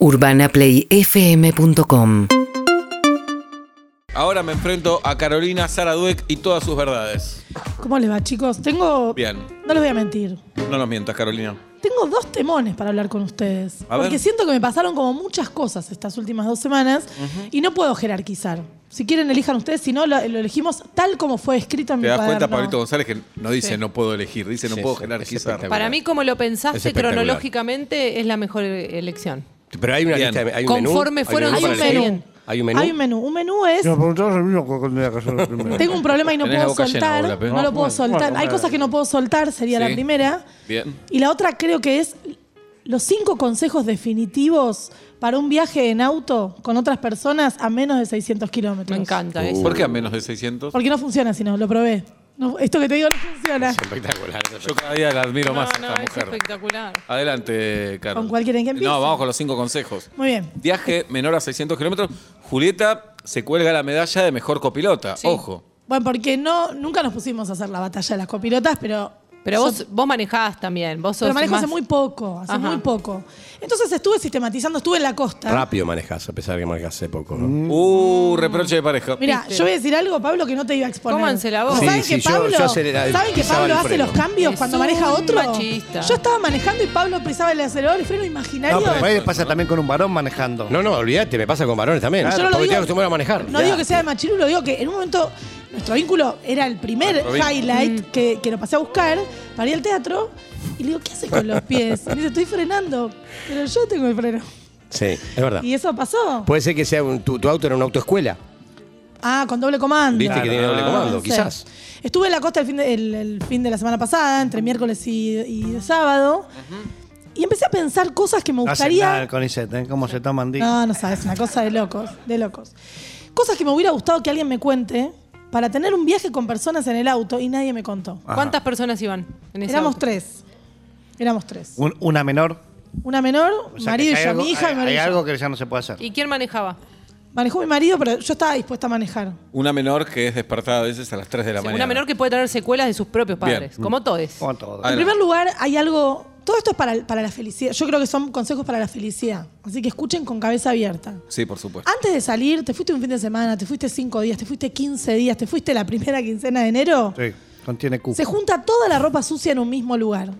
UrbanaPlayFM.com Ahora me enfrento a Carolina Saraduec y todas sus verdades. ¿Cómo les va, chicos? Tengo. Bien. No les voy a mentir. No nos mientas, Carolina. Tengo dos temones para hablar con ustedes. A porque ver. siento que me pasaron como muchas cosas estas últimas dos semanas y no puedo jerarquizar. Si quieren, elijan ustedes. Si no, lo, lo elegimos tal como fue escrito en ¿Te mi das cuaderno. cuenta, Pablito González, que no dice Sí. no puedo elegir, dice no Sí, puedo sí, jerarquizar? Para mí, como lo pensaste cronológicamente, es la mejor elección. Pero hay una Bien. lista, hay un menú. Conforme hay un fueron menú Hay un para elegir. menú. Hay un menú. Hay un menú. Un menú es. Si el mismo cuando primero. Tengo un problema y no Tenés la puedo boca llena, soltar. Bola, no lo puedo soltar. Hay cosas que no puedo soltar, sería la primera. Bien. Y la otra creo que es los cinco consejos definitivos para un viaje en auto con otras personas a menos de 600 kilómetros. Me encanta Uh. eso. ¿Por qué a menos de 600? Porque no funciona, sino lo probé. No, esto que te digo no funciona. Es espectacular. es Yo cada día la admiro No, más a no, esta es mujer. espectacular. Adelante, Carol. ¿Con cuál quieren que empiece? No, vamos con los cinco consejos. Muy bien. Viaje menor a 600 kilómetros. Julieta se cuelga la medalla de mejor copilota. Sí. Ojo. Bueno, porque no, nunca nos pusimos a hacer la batalla de las copilotas, pero. Pero vos, vos manejás también. Vos sos pero manejo más- hace muy poco, hace Ajá. muy poco. Entonces estuve sistematizando, estuve en la costa. Rápido manejas, a pesar de que manejas hace poco, ¿no? Uh, reproche de pareja. Mira, yo voy a decir algo, Pablo, que no te iba a exponer. Cómanse la voz. ¿Saben Sí, que yo- Pablo, yo acelera- ¿saben que pisaba Pablo el hace los cambios Es cuando un maneja otro? machista. Yo estaba manejando y Pablo pisaba el acelerador y freno imaginario. No, pero ahí pasa también con un varón manejando. No, no, olvídate, me pasa con varones también. Yo no lo porque digo- estoy acostumbrado a manejar. No digo que sea de machirulo, digo que en un momento nuestro vínculo era el primer highlight que, que lo pasé a buscar para ir al teatro y le digo, ¿qué haces con los pies? Y me dice, estoy frenando, pero yo tengo el freno. Sí, es verdad. Y eso pasó. Puede ser que sea un- tu, tu auto era una autoescuela. Ah, con doble comando. Viste que tiene doble comando, No sé. quizás. Estuve en la costa el fin de, el- el fin de la semana pasada, entre miércoles y, y sábado, y empecé a pensar cosas que me No hacen gustaría... nada el CONICET, ¿eh? ¿Cómo se toman días? No, no sabes, una cosa de locos, de locos. Cosas que me hubiera gustado que alguien me cuente para tener un viaje con personas en el auto y nadie me contó. ¿Cuántas personas iban en ese Éramos auto? tres. Éramos tres. Un- una menor. Una menor, O sea, marido y hay yo, algo- mi hija hay, y marido. hay y yo. algo que ya no se puede hacer. ¿Y quién manejaba? Manejó mi marido, pero yo estaba dispuesta a manejar. Una menor que es despertada a veces a las 3 de la mañana. Una menor que puede tener secuelas de sus propios Bien. padres, como todos. Como todo. En Adelante. primer lugar, hay algo. Todo esto es para, para la felicidad. Yo creo que son consejos para la felicidad. Así que escuchen con cabeza abierta. Sí, por supuesto. Antes de salir, te fuiste un fin de semana, te fuiste cinco días, te fuiste 15 días, te fuiste la primera quincena de enero. Sí, contiene Q. Se junta toda la ropa sucia en un mismo lugar.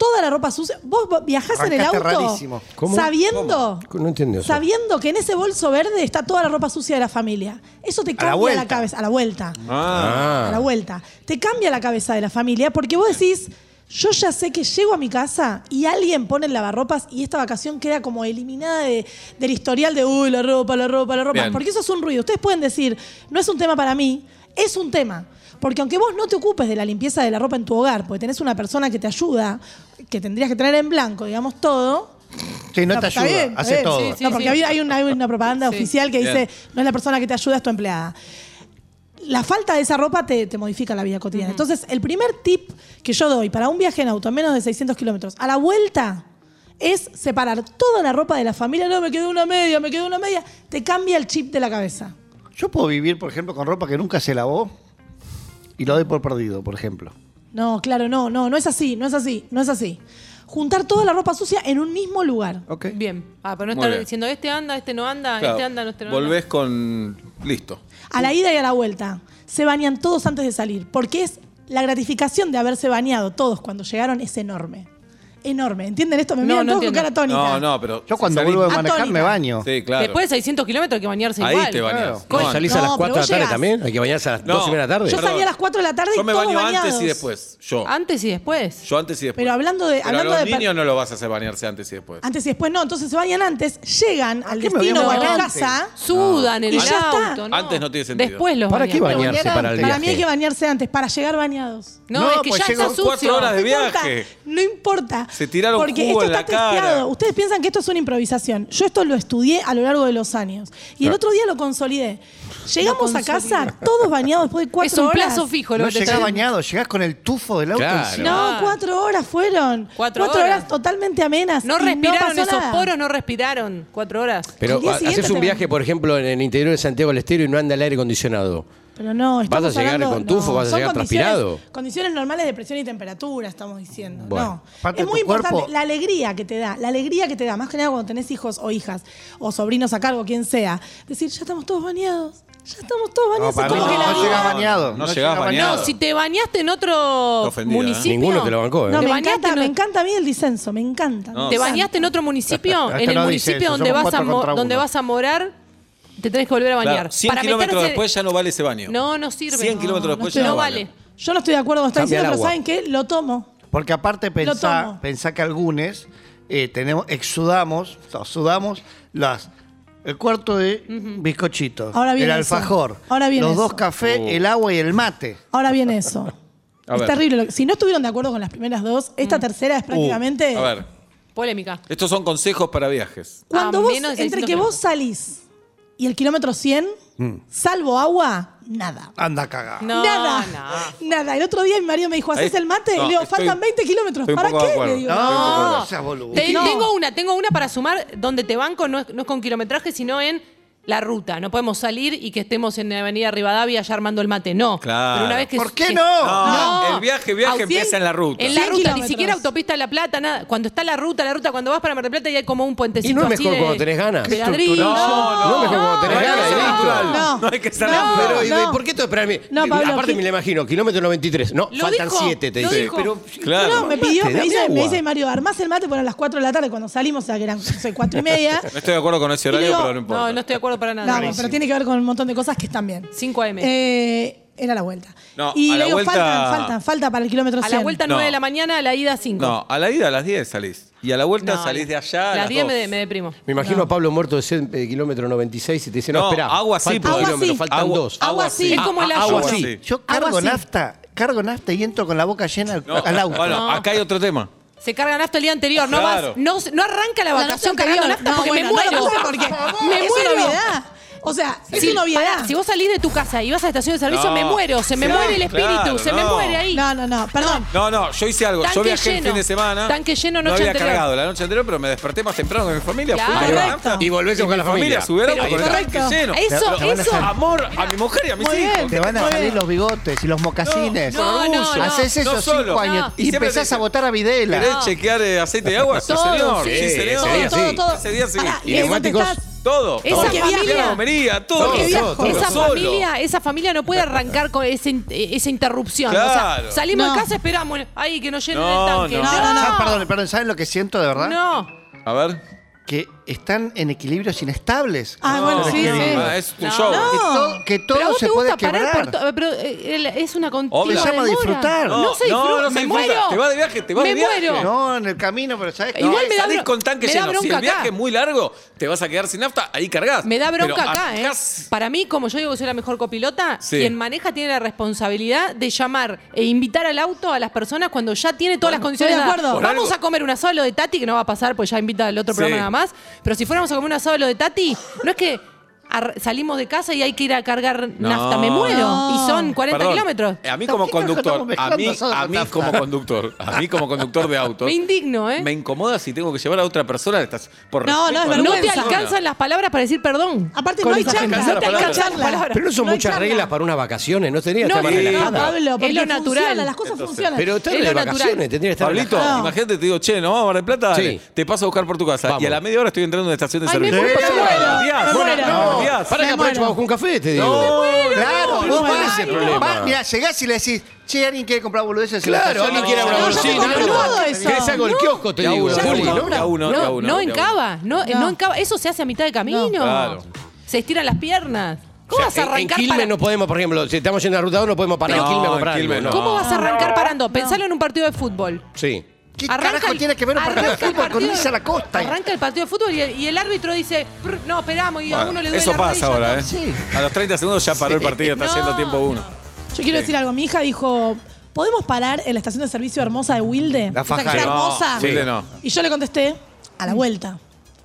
Toda la ropa sucia. Vos viajás en el Arrancaste auto rarísimo. ¿Cómo? sabiendo. No entiendo eso. Sabiendo que en ese bolso verde está toda la ropa sucia de la familia. Eso te cambia la, vuelta. cabeza. A la vuelta. Ah. A la vuelta. Te cambia la cabeza de la familia porque vos decís. Yo ya sé que llego a mi casa y alguien pone el lavarropas y esta vacación queda como eliminada de- del historial de, uy, la ropa, la ropa, la ropa. Bien. Porque eso es un ruido. Ustedes pueden decir, no es un tema para mí, es un tema. Porque aunque vos no te ocupes de la limpieza de la ropa en tu hogar, porque tenés una persona que te ayuda, que tendrías que tener en blanco, digamos, todo. Sí, no te ayuda, bien, hace bien. todo. Sí, sí. no, porque hay- hay una, hay una propaganda Sí. oficial que dice, no es la persona que te ayuda, es tu empleada. La falta de esa ropa te, te modifica la vida cotidiana. Entonces, el primer tip que yo doy para un viaje en auto a menos de 600 kilómetros, a la vuelta, es separar toda la ropa de la familia. No, me quedó una media, me quedó una media. Te cambia el chip de la cabeza. Yo puedo vivir, por ejemplo, con ropa que nunca se lavó y lo doy por perdido, por ejemplo. No, claro, no, no, no es así, no es así, no es así. Juntar toda la ropa sucia en un mismo lugar. ¿Ok? Bien. Ah, pero no Muy estar bien. diciendo este anda, este no anda, Claro, este anda, no este no anda. Volvés con. Listo. A la ida y a la vuelta. Se bañan todos antes de salir. Porque es la gratificación de haberse bañado todos cuando llegaron es enorme. Enorme. ¿Entienden esto? Me miran no todos con entiendo. cara atónita. No, no, pero. Yo cuando salís- vuelvo a manejar Atónita. me baño. Sí, claro. Después de 600 kilómetros hay que bañarse Ahí igual. te bañas. Claro. No, ¿Y salís a las pero 4 de la vos tarde llegás. también? ¿Hay que bañarse a las No. 12 y media de la tarde? Yo Perdón. salí a las 4 de la tarde y Yo me todos baño bañados. antes y después. Yo. Antes y después. Yo antes y después. Pero hablando de- Pero hablando a los de per- niños no lo vas a hacer bañarse antes y después. Antes y después no. Entonces se bañan antes, llegan al qué me destino o a la bañar casa. Sudan en Y el ya está. auto. ¿no? Antes no tiene sentido. Después los ¿Para qué bañarse para el Para mí hay que bañarse antes, para llegar bañados. No, No, es que pues ya llego está cuatro sucio. horas de No importa, viaje. No importa. Se tiraron Porque jugo esto en la está cara. testeado. Ustedes piensan que esto es una improvisación. Yo esto lo estudié a lo largo de los años. Y el otro día lo consolidé. Llegamos a casa todos bañados después de cuatro Es un horas. plazo fijo lo No que te llegás bañado, llegás con el tufo del auto Claro. encima. No, cuatro horas fueron. Cuatro horas. horas. totalmente amenas. No y respiraron pasó esos nada. poros, no respiraron. Cuatro horas. Pero Al día ha- siguiente haces un te viaje, por ejemplo, en el interior de Santiago del Estero y no anda el aire acondicionado. Pero no, estamos Vas a llegar hablando, con tufo, no, vas a llegar condiciones, transpirado. Condiciones normales de presión y temperatura, estamos diciendo. No. Es muy importante la alegría que te da, la alegría que te da, más que nada cuando tenés hijos o hijas o sobrinos a cargo, quien sea. Decir, ya estamos todos bañados. Ya estamos todos bañados. No, como no, no llegás bañado. No, bañado. No, si te bañaste en otro ¿eh? municipio. ¿eh? Ninguno te lo bancó. ¿eh? No, me encanta, me encanta a mí el disenso, me encanta. ¿Te bañaste en otro municipio? en el municipio donde vas a morar, te tenés que volver a bañar. Claro, 100 kilómetros después ya no vale ese baño. No, no sirve. 100 kilómetros después ya no, vale. Yo no estoy de acuerdo con lo que está diciendo, pero ¿saben qué? Lo tomo. Porque aparte pensá, que algunos eh, tenemos, exudamos, sudamos las, el cuarto de bizcochitos, Ahora el viene eso. alfajor, Ahora viene los dos cafés, oh. el agua y el mate. Ahora viene eso. Es terrible. Si no estuvieron de acuerdo con las primeras dos, esta mm. tercera es uh, prácticamente. A ver, Polémica. estos son consejos para viajes. Cuando vos, entre que vos salís y el kilómetro 100, salvo agua, nada. Anda caga. No, nada. Nada. El otro día mi marido me dijo, ¿haces el mate? No, le digo, faltan estoy, 20 kilómetros. ¿Para qué? Le no, no. Te, tengo una, tengo una para sumar donde te banco, no no es con kilometraje, sino en la ruta. No podemos salir y que estemos en la Avenida Rivadavia ya armando el mate. No. Claro. Pero una vez que, ¿Por qué no? Que, no. no. El viaje, viaje 100, empieza en la ruta. En la ruta, kilómetros. ni siquiera autopista La Plata, nada. Cuando está la ruta, la ruta, cuando vas para Mar del Plata y hay como un puentecito. Y no es mejor cuando tenés ganas. No, no, no. No es mejor cuando tenés ganas. No, no, hay que estar Pero, ¿y ¿por qué esto es No, Pablo, Aparte, me lo imagino, kilómetro 93. No, faltan 7, te dice. Pero, claro. No, me pidió, me dice, me dice Mario, armás el mate para las 4 de la tarde cuando salimos, o sea, que eran 4 y media. No estoy de acuerdo con ese horario, pero no importa. No, no estoy de acuerdo acuerdo para nada. No, pero tiene que ver con un montón de cosas que están bien. 5 AM. Eh, era la vuelta. No, y a le la digo, vuelta- falta, falta, falta para el kilómetro 100. A la vuelta No. 9 de la mañana, a la ida 5. No, a la ida a las 10 salís. Y a la vuelta salís de allá. A las 10 me, de- me deprimo. Me imagino a Pablo muerto de sed, eh, kilómetro 96 y te dice, no, No, espera, agua sí, falta un Agua sí. faltan Agua- dos. Agua sí. Es como el agua sí. Yo cargo nafta, cargo nafta y entro con la boca llena al auto. bueno, acá hay otro tema. Se carga nafta el día anterior, no vas. No, no arranca la vacación cargando nafta porque me muero. porque me muero. Es una. O sea, es una obviedad. si vos salís de tu casa y vas a la estación de servicio, me muero, se me muere el espíritu, se me muere ahí. No, no, no, perdón. No, no, yo hice algo. Tanque yo viajé el fin de semana. Tanque lleno no había cargado la noche anterior, pero me desperté más temprano que mi familia. Claro. Fui a Y volvés a buscar la familia familia. subieron Pero- el tanque lleno. Eso, eso. Amor a mi mujer y a mis Muy hijos. bien. Te van a salir los bigotes y los mocasines. No, no, no. Haces esos cinco años ah. Y empezás a votar a Videla. ¿Querés chequear eh, aceite de agua? Sí, señor. sí. Señor. Todo, Ese día sí. Y neumáticos. Todo. Esa todo, todo, esa. Familia, esa familia no puede arrancar con ese, eh, esa interrupción. O sea, salimos de casa, esperamos ahí que nos llenen el tanque. Perdón, perdón, ¿saben lo que siento de verdad? No. A ver que están en equilibrios inestables. Ah, bueno, sí, sí. Que, todo, pero vos se te gusta puede quebrar. Parar pero eh, es una continua Se llama demora. disfrutar. No, se disfruta, no, disfruta. muero. Te vas de viaje, te vas de viaje. Muero. No, en el camino, pero ¿sabes qué? Igual me da salís. Si el viaje es muy largo, te vas a quedar sin nafta, ahí cargás. Me da bronca acá, ¿eh? Para mí, como yo digo que soy la mejor copilota, quien maneja tiene la responsabilidad de llamar e invitar al auto a las personas cuando ya tiene todas las condiciones. de acuerdo. Vamos a comer una solo de Tati, que no va a pasar, pues ya invita al otro programa nada más pero si fuéramos a comer un asado lo de Tati, no es que salimos de casa y hay que ir a cargar no. nafta, me muero. Y son 40 kilómetros. A mí como conductor, a mí, a mí como conductor, a mí como conductor de autos. Me indigno, ¿eh? Me incomoda si tengo que llevar a otra persona. Estás por no, no, no te alcanzan las palabras para decir perdón. Aparte, no hay charla. No te alcanzan las palabras. Pero no son muchas reglas para unas vacaciones. No tenía que estar más relajada. Pablo, es lo natural. Las cosas funcionan. Pero estás es de vacaciones, tendría que estar Pablito, imagínate, te digo, che, no vamos a Mar del Plata, te paso a buscar por tu casa. Y a la media hora estoy entrando en una estación de servicio cambiás. Para que aprovecho, vamos con un café, te digo. No, claro, vos vas. ese problema. Mirá, llegás y le decís, che, alguien quiere comprar boludeces. Claro, alguien quiere una bolsita. ¿Querés algo del kiosco? Te digo. No, no en cava. No en cava. Eso se hace a mitad de camino. Se estiran las piernas. ¿Cómo o sea, vas a arrancar? En Quilmes para... no podemos, por ejemplo, si estamos yendo a ruta 2, no podemos parar no, en Quilmes a comprar. Quilmes, no. ¿Cómo vas a arrancar parando? Pensalo en un partido de fútbol. Sí. ¿Qué arranca carajo el, tiene que ver un partido de fútbol con la Arranca el partido de fútbol y el, árbitro dice, no, esperamos, y a uno le duele Eso pasa ahora, ¿eh? Sí. A los 30 segundos ya paró el partido, está no, haciendo tiempo uno. Yo quiero decir algo, mi hija dijo, ¿podemos parar en la estación de servicio hermosa de Wilde? La faja. O sea, hermosa. No. Y yo le contesté, a la mm. vuelta.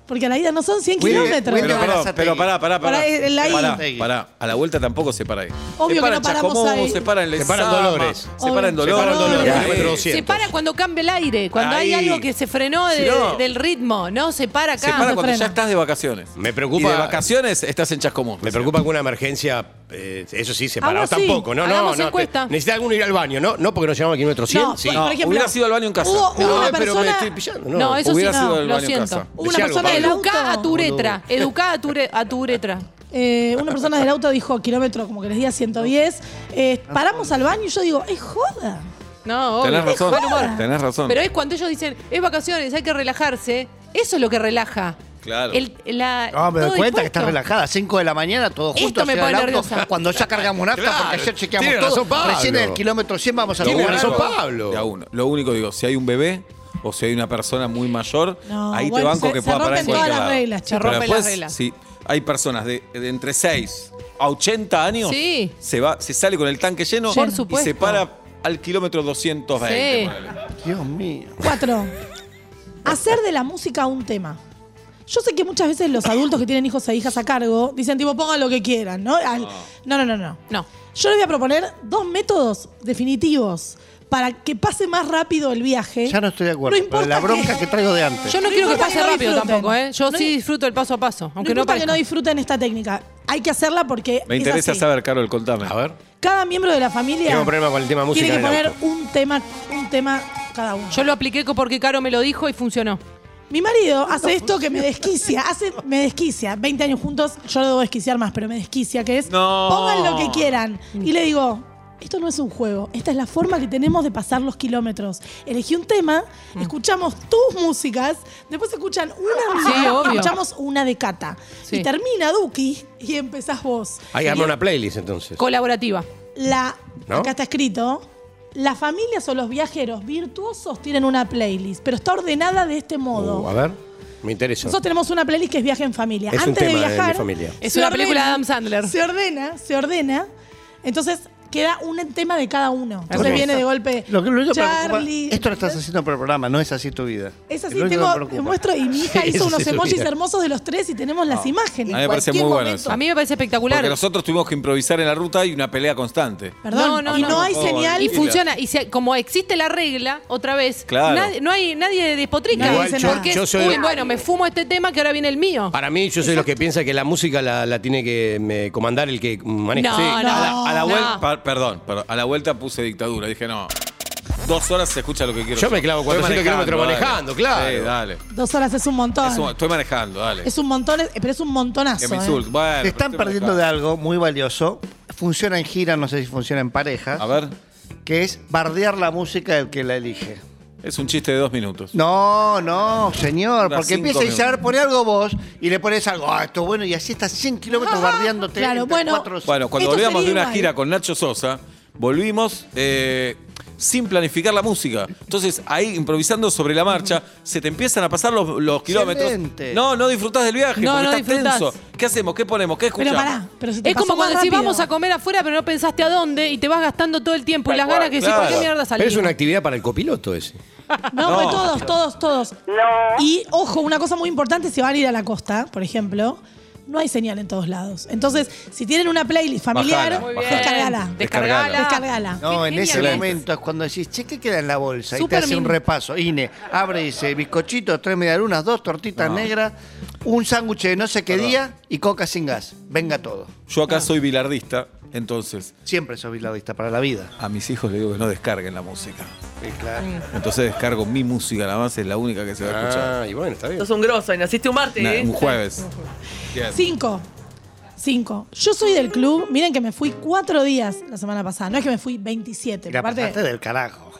Porque a la ida no son 100 kilómetros. Pero, pero pará, pará, pará. Pará, la pará. A la vuelta tampoco se para ahí. Obvio se que no paramos ahí. se para en Se para en Dolores. Se para en Dolores. Se para en Dolores, Se para cuando cambia el aire, cuando hay algo que se frenó del ritmo, ¿no? Se para acá. se para cuando ya estás de vacaciones. Me preocupa- Y de vacaciones estás en Chascomún. Me preocupa que una emergencia eh, eso sí, separado Algo así. tampoco. No, no, Hagamos no. encuesta. Necesita alguno ir al baño, ¿no? No porque nos llegamos al kilómetro 100. No, sí. por No, ejemplo, hubieras ido al baño en casa. Hubo, hubo No, una pero me persona, estoy pillando. No, No, eso Hubiera sí, sido no, al lo baño en siento. casa. hubo una algo, persona del Pablo. auto. Educá a tu uretra. Educá a tu, ure- a tu uretra. eh, una persona del auto dijo kilómetro, como que les diga 110. Eh, paramos al baño y yo digo, es joda. No, Tenés obvio. razón. Buen humor. Tenés razón. Pero es cuando ellos dicen, es vacaciones, hay que relajarse. Eso es lo que relaja. Claro. El- la, No, me doy cuenta que estás relajada. 5 de la mañana, todos Esto juntos. me hacia pone nerviosa. Cuando ya cargamos nafta, Claro, porque ayer chequeamos tiene todo. razón, Pablo. Recién en el kilómetro 100 vamos a Lo Tiene lugar. razón, único- Pablo. de a uno. Lo único digo, si hay un bebé o si hay una persona muy mayor, No, ahí bueno, te banco se- que se pueda parar en rompen todas cualquier las reglas, Se rompen las reglas. Si hay personas de, de entre 6 a 80 años, Sí. se va, se sale con el tanque lleno Por y supuesto. se para al kilómetro 220. Sí. Dios mío. Cuatro. Hacer de la música un tema. Yo sé que muchas veces los adultos que tienen hijos e hijas a cargo dicen tipo pongan lo que quieran, ¿no? Al- no, no, no, no. No. Yo les voy a proponer dos métodos definitivos para que pase más rápido el viaje. Ya no estoy de acuerdo. No importa la bronca que traigo de antes. Yo no, No quiero que importa pase que no rápido disfruten. tampoco, ¿eh? Yo No sí disfruto el paso a paso, no aunque no, importa que parezca. no disfruten esta técnica. Hay que hacerla porque Me es interesa así. saber, Carol, contame. A ver. Cada miembro de la familia Tengo problema con el tema música tiene que en el poner auto. un tema, un tema cada uno. Yo lo apliqué porque Caro me lo dijo y funcionó. Mi marido hace esto que me desquicia, hace, me desquicia. 20 años juntos, yo lo debo desquiciar más, pero me desquicia, que es No. pongan lo que quieran. Y le digo, esto no es un juego, esta es la forma que tenemos de pasar los kilómetros. Elegí un tema, escuchamos tus músicas, después escuchan una Sí, mía, obvio. escuchamos una de Cata. Sí. Y termina Duki y empezás vos. Ahí Y arma una playlist entonces. Colaborativa. la, ¿No? acá está escrito, las familias o los viajeros virtuosos tienen una playlist, pero está ordenada de este modo. Uh, a ver, me interesa. Nosotros tenemos una playlist que es viaje en familia. Es un Antes de tema de viajar. mi familia. Es una película de Adam Sandler. Se ordena, se ordena. Entonces queda un tema de cada uno. Entonces viene de golpe. Lo que lo único que me preocupa- Charlie. esto lo estás haciendo por el programa, no es así tu vida. Es así, lo tengo, te muestro, y mi hija Sí, hizo unos emojis hermosos de los tres y tenemos las imágenes. A mí me parece muy bueno eso. A mí me parece espectacular. Porque nosotros tuvimos que improvisar en la ruta y una pelea constante. Perdón, No, no, y no. no, hay No, señal. Y funciona. Y si- como existe la regla, otra vez, Claro. nadie- no hay nadie despotrica. Igual dice yo- Porque yo soy- uy, bueno, me fumo este tema que ahora viene el mío. Para mí, yo soy los que piensa que la música la, la tiene que me, comandar el que maneja. No, Sí, no, a la, a la no. vuelta, perdón, pero a la vuelta puse dictadura. Dije, no. Dos horas se escucha lo que quiero. Yo me clavo Estoy 400 kilómetros manejando, claro. Sí, dale. Dos horas es un montón. Es un- estoy manejando, dale. Es un montón, eh, pero es un montonazo. que me eh. insulte. Bueno, Te están pero estoy perdiendo de manejando. algo muy valioso. Funciona en gira, no sé si funciona en pareja. A ver, Que es bardear la música del que la elige. Es un chiste de dos minutos. No, no, señor, Dura porque cinco empieza a ver, minutos. pone algo vos y le pones algo, ah, esto es bueno, y así estás 100 kilómetros bardeándote. Claro, entre bueno. cuatro- Bueno, cuando Esto volvíamos de sería una igual. gira con Nacho Sosa, volvimos eh, sin planificar la música. Entonces, ahí improvisando sobre la marcha, se te empiezan a pasar los, los kilómetros. Excelente. No, no disfrutás del viaje, No, porque no estás disfrutás. tenso. ¿Qué hacemos? ¿Qué ponemos? ¿Qué Pero escuchamos? pará, pero se te Es pasó como cuando decís rápido. vamos a comer afuera, pero no pensaste a dónde y te vas gastando todo el tiempo y las cual, ganas que decís, ¿por qué claro. mierda Pero salimos? es una actividad para el copiloto ese. No, No. pero todos, todos, todos. Y ojo, una cosa muy importante, si van a ir a la costa, por ejemplo, no hay señal en todos lados. Entonces, si tienen una playlist familiar, Bajala, descargala. Descargala. Descargala. No, en ese momento es cuando decís, che, ¿qué queda en la bolsa? y te Super hace un min. repaso. Ine, abre y dice, bizcochito, tres medialunas, dos tortitas negras, un sándwich de no sé qué día y coca sin gas. Venga todo. Yo acá soy bilardista, entonces Siempre sos bilardista para la vida. a mis hijos les digo que no descarguen la música. Sí, claro. Entonces descargo mi música, nada más es la única que se va a escuchar. Ah, y bueno, está bien. Sos un grosso y naciste un martes, Na- ¿eh? un jueves. Bien. Cinco. Cinco. Yo soy del club. Miren que me fui cuatro días la semana pasada. No es que me fui 27. Y la Aparte, pasaste del carajo.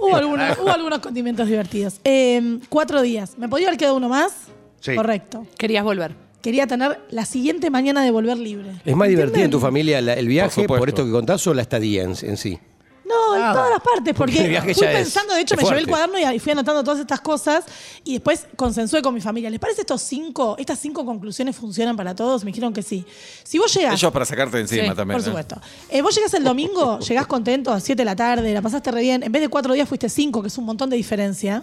hubo, algunos, hubo algunos condimentos divertidos. Eh, cuatro días. ¿Me podía haber quedado uno más? Sí. Correcto. Querías volver. Quería tener la siguiente mañana de volver libre. ¿Es más divertido en tu familia la- el viaje supuesto. por, esto que contás o la estadía en, en sí? No, en todas las partes, porque, Porque el viaje fui ya es- pensando, de hecho, es me llevé el fuerte. cuaderno y fui anotando todas estas cosas y después consensué con mi familia. ¿Les parece estos cinco, estas cinco conclusiones funcionan para todos? Me dijeron que sí. Si vos llegás, Ellos para sacarte de encima Sí, también. por ¿eh? supuesto, eh, vos llegás el domingo, llegás contento a 7 de la tarde, la pasaste re bien, en vez de cuatro días fuiste cinco, que es un montón de diferencia.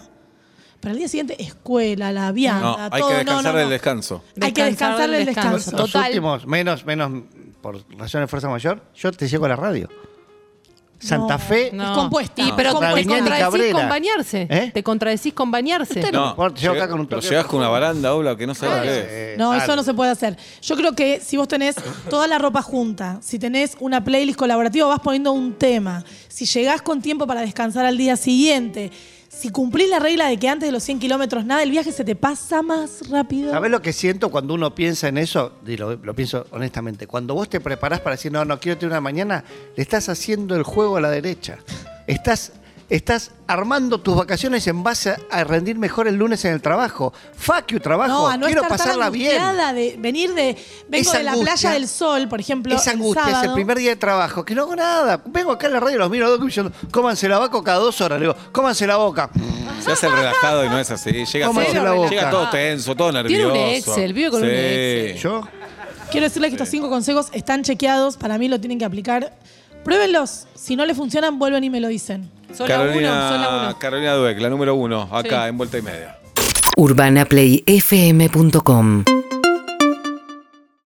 Pero al día siguiente, escuela, la No, vianda, hay todo. que no, descansar no, del no. descanso. Hay que descansar del descanso. Los Total. últimos, menos, menos por razones de fuerza mayor, yo te llego a la radio. Santa No. Fe. Es compuesta. Y, No. pero te contradecís Cabrera. con bañarse. ¿Eh? Te contradecís con bañarse. No llego acá con un pero llegás con una baranda, Ola, que no sabes Claro. qué es. Eh, No, eso no se puede hacer. Yo creo que si vos tenés toda la ropa junta, si tenés una playlist colaborativa, vas poniendo un tema. Si llegás con tiempo para descansar al día siguiente, si cumplís la regla de que antes de los 100 kilómetros nada, el viaje se te pasa más rápido. ¿Sabés lo que siento cuando uno piensa en eso? Y lo, lo pienso honestamente. Cuando vos te preparás para decir, no, no quiero tener una mañana, le estás haciendo el juego a la derecha. Estás, estás armando tus vacaciones en base a, rendir mejor el lunes en el trabajo. Fuck you, trabajo. No, a no quiero estar pasarla tan bien. de venir de. Vengo Esa de la angustia- playa del sol, por ejemplo. Esa el angustia es el primer día de trabajo, que no hago nada. Vengo acá en la radio y los miro a dos diciendo, cómanse la boca cada dos horas. Le digo, cómanse la boca. Se hace el relajado y no es así. Llega, ¿Cómo todo, hace la boca? llega todo tenso, todo Tiene nervioso. un Excel, vive con un Excel. Yo, Quiero decirles que estos cinco consejos están chequeados. Para mí lo tienen que aplicar. Pruébenlos. Si no les funcionan, vuelven y me lo dicen. Son la uno, son la Carolina, uno. Carolina Dueck, la número uno, acá Sí. en vuelta y media. urbanaplayfm.com